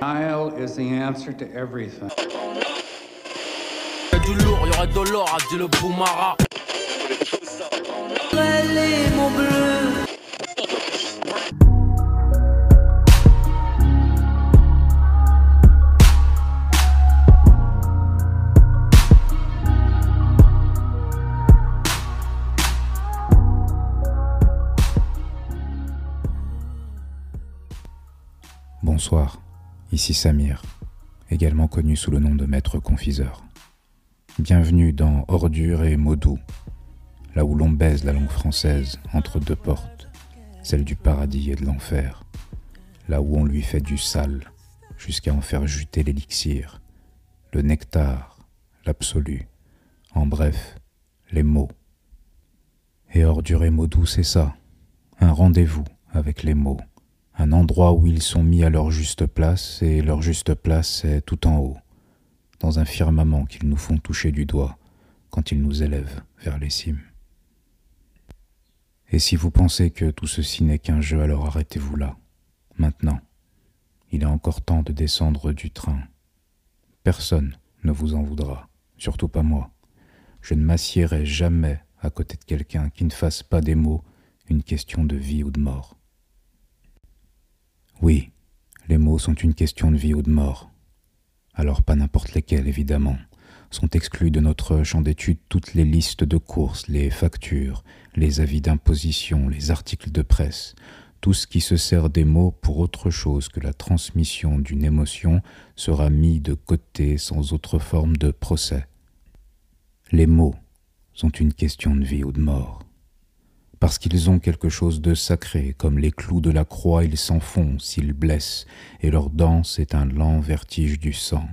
Denial is the answer to everything. Y'a du lourd, y'aurait de l'or, a dit le Boumara. mon bleu. Bonsoir, ici Samir, également connu sous le nom de Maître Confiseur. Bienvenue dans Ordure et mots doux, là où l'on baise la langue française entre deux portes, celle du paradis et de l'enfer, là où on lui fait du sale jusqu'à en faire juter l'élixir, le nectar, l'absolu, en bref, les mots. Et Ordure et mots doux, c'est ça, un rendez-vous avec les mots un endroit où ils sont mis à leur juste place, et leur juste place est tout en haut, dans un firmament qu'ils nous font toucher du doigt quand ils nous élèvent vers les cimes. Et si vous pensez que tout ceci n'est qu'un jeu, alors arrêtez-vous là, maintenant. Il est encore temps de descendre du train. Personne ne vous en voudra, surtout pas moi. Je ne m'assiérai jamais à côté de quelqu'un qui ne fasse pas des mots une question de vie ou de mort. Oui, les mots sont une question de vie ou de mort. Alors pas n'importe lesquels, évidemment. Sont exclus de notre champ d'étude toutes les listes de courses, les factures, les avis d'imposition, les articles de presse, tout ce qui se sert des mots pour autre chose que la transmission d'une émotion sera mis de côté sans autre forme de procès. Les mots sont une question de vie ou de mort parce qu'ils ont quelque chose de sacré, comme les clous de la croix, ils s'enfoncent, ils blessent, et leur danse est un lent vertige du sang,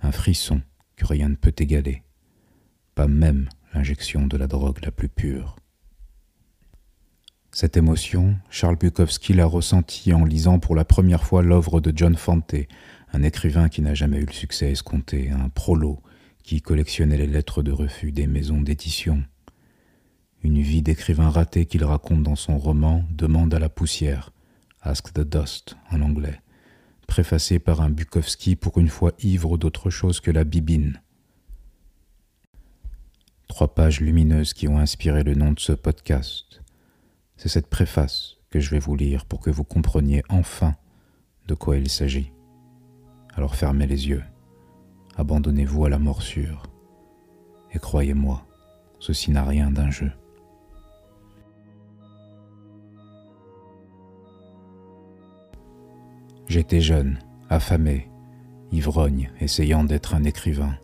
un frisson que rien ne peut égaler, pas même l'injection de la drogue la plus pure. Cette émotion, Charles Bukowski l'a ressentie en lisant pour la première fois l'œuvre de John Fante, un écrivain qui n'a jamais eu le succès escompté, un prolo qui collectionnait les lettres de refus des maisons d'édition une vie d'écrivain raté qu'il raconte dans son roman Demande à la poussière, Ask the Dust en anglais, préfacé par un Bukowski pour une fois ivre d'autre chose que la bibine. Trois pages lumineuses qui ont inspiré le nom de ce podcast. C'est cette préface que je vais vous lire pour que vous compreniez enfin de quoi il s'agit. Alors fermez les yeux, abandonnez-vous à la morsure, et croyez-moi, ceci n'a rien d'un jeu. J'étais jeune, affamé, ivrogne, essayant d'être un écrivain.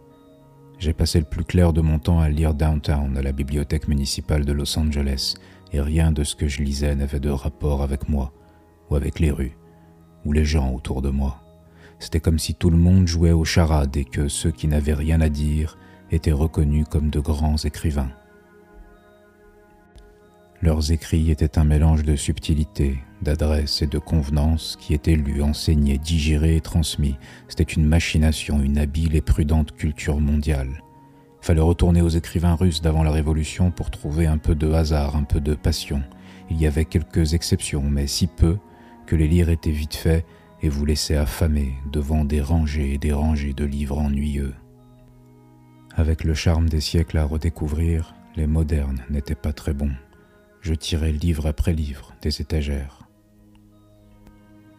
J'ai passé le plus clair de mon temps à lire Downtown à la bibliothèque municipale de Los Angeles, et rien de ce que je lisais n'avait de rapport avec moi, ou avec les rues, ou les gens autour de moi. C'était comme si tout le monde jouait aux charades et que ceux qui n'avaient rien à dire étaient reconnus comme de grands écrivains. Leurs écrits étaient un mélange de subtilité, d'adresse et de convenance qui étaient lus, enseignés, digérés et transmis. C'était une machination, une habile et prudente culture mondiale. Fallait retourner aux écrivains russes d'avant la Révolution pour trouver un peu de hasard, un peu de passion. Il y avait quelques exceptions, mais si peu que les lire étaient vite faits et vous laissaient affamer devant des rangées et des rangées de livres ennuyeux. Avec le charme des siècles à redécouvrir, les modernes n'étaient pas très bons je tirais livre après livre des étagères.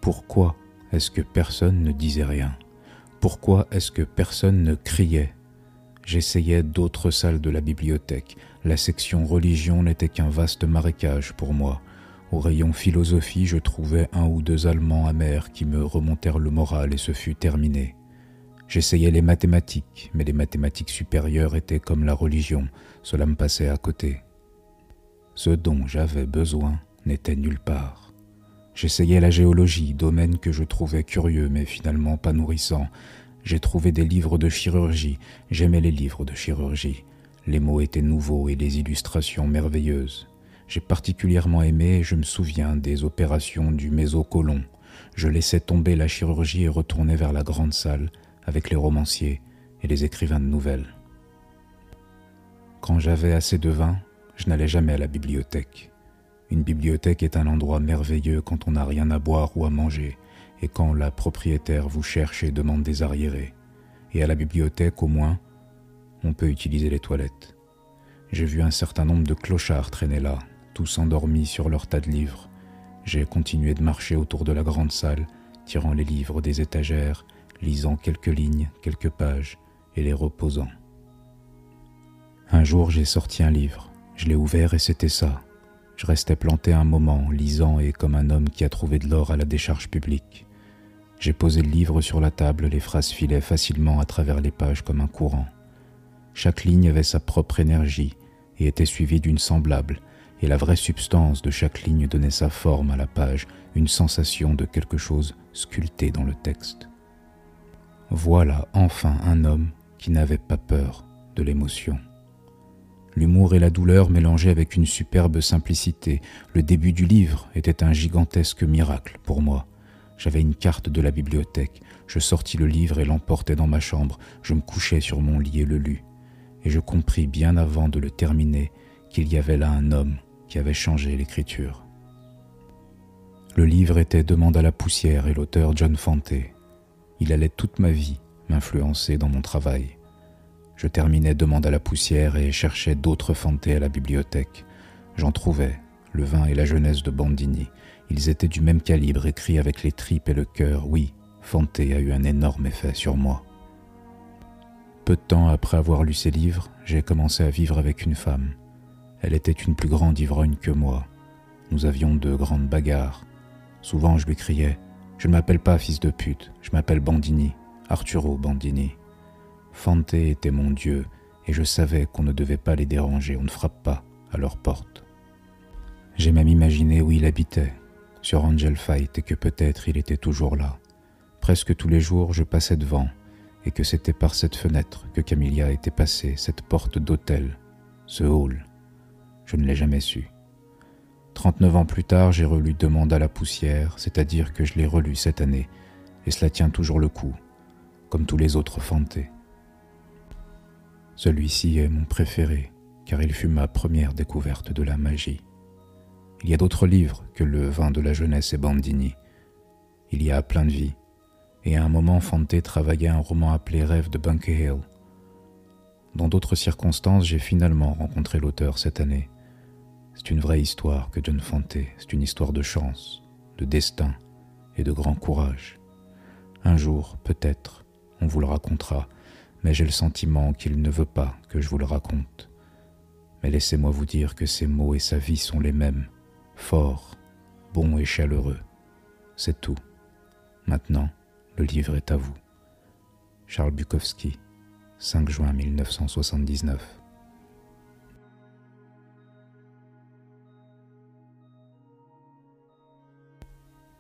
Pourquoi est-ce que personne ne disait rien? Pourquoi est-ce que personne ne criait? J'essayais d'autres salles de la bibliothèque. La section religion n'était qu'un vaste marécage pour moi. Au rayon philosophie, je trouvais un ou deux Allemands amers qui me remontèrent le moral et ce fut terminé. J'essayais les mathématiques, mais les mathématiques supérieures étaient comme la religion, cela me passait à côté. Ce dont j'avais besoin n'était nulle part. J'essayais la géologie, domaine que je trouvais curieux mais finalement pas nourrissant. J'ai trouvé des livres de chirurgie, j'aimais les livres de chirurgie. Les mots étaient nouveaux et les illustrations merveilleuses. J'ai particulièrement aimé, je me souviens, des opérations du mésocolon. Je laissais tomber la chirurgie et retournais vers la grande salle avec les romanciers et les écrivains de nouvelles. Quand j'avais assez de vin, je n'allais jamais à la bibliothèque. Une bibliothèque est un endroit merveilleux quand on n'a rien à boire ou à manger, et quand la propriétaire vous cherche et demande des arriérés. Et à la bibliothèque, au moins, on peut utiliser les toilettes. J'ai vu un certain nombre de clochards traîner là, tous endormis sur leur tas de livres. J'ai continué de marcher autour de la grande salle, tirant les livres des étagères, lisant quelques lignes, quelques pages, et les reposant. Un jour j'ai sorti un livre, je l'ai ouvert et c'était ça. Je restais planté un moment, lisant et comme un homme qui a trouvé de l'or à la décharge publique. J'ai posé le livre sur la table, les phrases filaient facilement à travers les pages comme un courant. Chaque ligne avait sa propre énergie et était suivie d'une semblable, et la vraie substance de chaque ligne donnait sa forme à la page, une sensation de quelque chose sculpté dans le texte. Voilà enfin un homme qui n'avait pas peur de l'émotion. L'humour et la douleur mélangés avec une superbe simplicité, le début du livre était un gigantesque miracle pour moi. J'avais une carte de la bibliothèque, je sortis le livre et l'emportai dans ma chambre, je me couchai sur mon lit et le lus et je compris bien avant de le terminer qu'il y avait là un homme qui avait changé l'écriture. Le livre était Demande à la poussière et l'auteur John Fante. Il allait toute ma vie m'influencer dans mon travail. Je terminais Demande à la poussière et cherchais d'autres Fante à la bibliothèque. J'en trouvais, Le vin et la jeunesse de Bandini. Ils étaient du même calibre, écrits avec les tripes et le cœur. Oui, Fante a eu un énorme effet sur moi. Peu de temps après avoir lu ces livres, j'ai commencé à vivre avec une femme. Elle était une plus grande ivrogne que moi. Nous avions de grandes bagarres. Souvent je lui criais Je ne m'appelle pas fils de pute, je m'appelle Bandini, Arturo Bandini. Fante était mon Dieu, et je savais qu'on ne devait pas les déranger, on ne frappe pas à leur porte. J'ai même imaginé où il habitait, sur Angel Fight, et que peut-être il était toujours là. Presque tous les jours, je passais devant, et que c'était par cette fenêtre que Camilla était passée, cette porte d'hôtel, ce hall. Je ne l'ai jamais su. Trente-neuf ans plus tard, j'ai relu Demande à la poussière, c'est-à-dire que je l'ai relu cette année, et cela tient toujours le coup, comme tous les autres fantés. Celui-ci est mon préféré, car il fut ma première découverte de la magie. Il y a d'autres livres que Le vin de la jeunesse et Bandini. Il y a plein de vie, et à un moment Fante travaillait un roman appelé Rêve de Bunker Hill. Dans d'autres circonstances, j'ai finalement rencontré l'auteur cette année. C'est une vraie histoire que John Fante, c'est une histoire de chance, de destin et de grand courage. Un jour, peut-être, on vous le racontera, mais j'ai le sentiment qu'il ne veut pas que je vous le raconte. Mais laissez-moi vous dire que ses mots et sa vie sont les mêmes, forts, bons et chaleureux. C'est tout. Maintenant, le livre est à vous. Charles Bukowski, 5 juin 1979.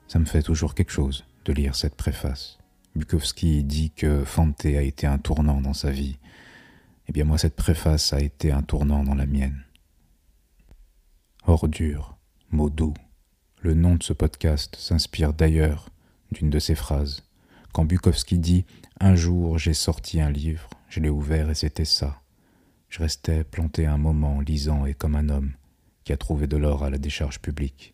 Ça me fait toujours quelque chose de lire cette préface. Bukowski dit que Fante a été un tournant dans sa vie. Eh bien moi, cette préface a été un tournant dans la mienne. Ordure, mot doux. Le nom de ce podcast s'inspire d'ailleurs d'une de ses phrases. Quand Bukowski dit Un jour j'ai sorti un livre, je l'ai ouvert et c'était ça. Je restais planté un moment, lisant et comme un homme qui a trouvé de l'or à la décharge publique.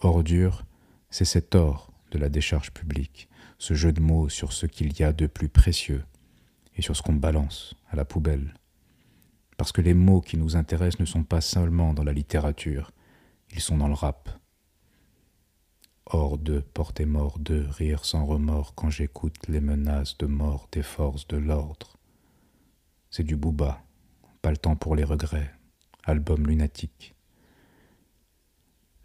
Ordure, c'est cet or de la décharge publique, ce jeu de mots sur ce qu'il y a de plus précieux et sur ce qu'on balance à la poubelle. Parce que les mots qui nous intéressent ne sont pas seulement dans la littérature, ils sont dans le rap, hors de porter mort de rire sans remords quand j'écoute les menaces de mort des forces de l'ordre. C'est du booba, pas le temps pour les regrets, album lunatique.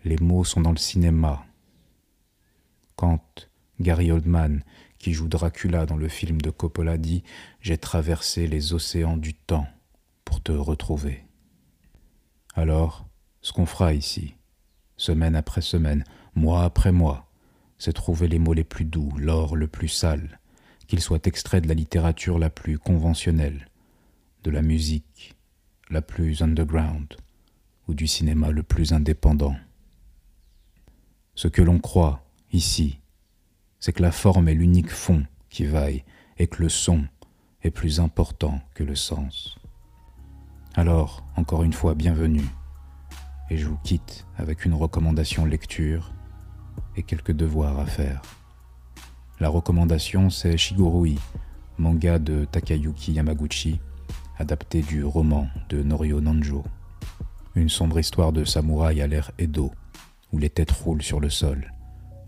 Les mots sont dans le cinéma. Quand Gary Oldman, qui joue Dracula dans le film de Coppola, dit J'ai traversé les océans du temps pour te retrouver. Alors, ce qu'on fera ici, semaine après semaine, mois après mois, c'est trouver les mots les plus doux, l'or le plus sale, qu'ils soient extraits de la littérature la plus conventionnelle, de la musique la plus underground ou du cinéma le plus indépendant. Ce que l'on croit ici, c'est que la forme est l'unique fond qui vaille et que le son est plus important que le sens. Alors, encore une fois, bienvenue et je vous quitte avec une recommandation lecture et quelques devoirs à faire. La recommandation, c'est Shigurui, manga de Takayuki Yamaguchi, adapté du roman de Norio Nanjo. Une sombre histoire de samouraï à l'air Edo, où les têtes roulent sur le sol,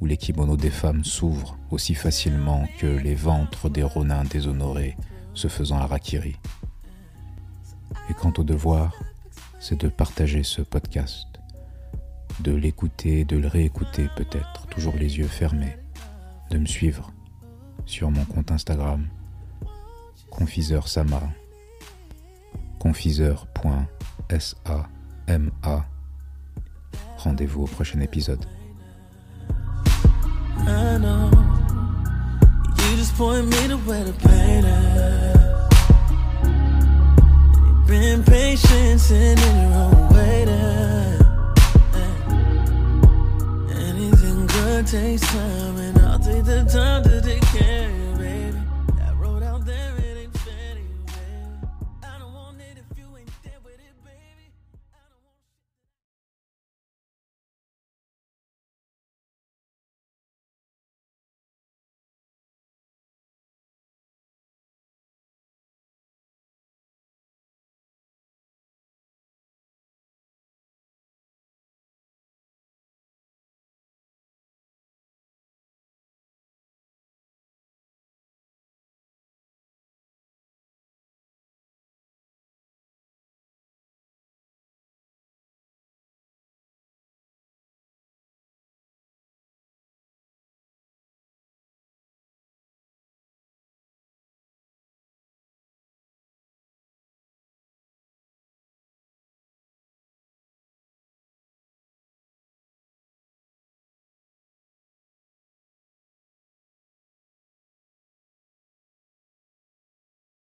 où les kimonos des femmes s'ouvrent aussi facilement que les ventres des ronins déshonorés se faisant harakiri. Et quant au devoir, c'est de partager ce podcast, de l'écouter, de le réécouter peut-être, toujours les yeux fermés, de me suivre sur mon compte Instagram, confiseur Sama, confiseur.sama. Rendez-vous au prochain épisode. I know. You just point me to where the pain at. You've been patient, sitting in your own waiting. Anything good takes time, and I'll take the time to care.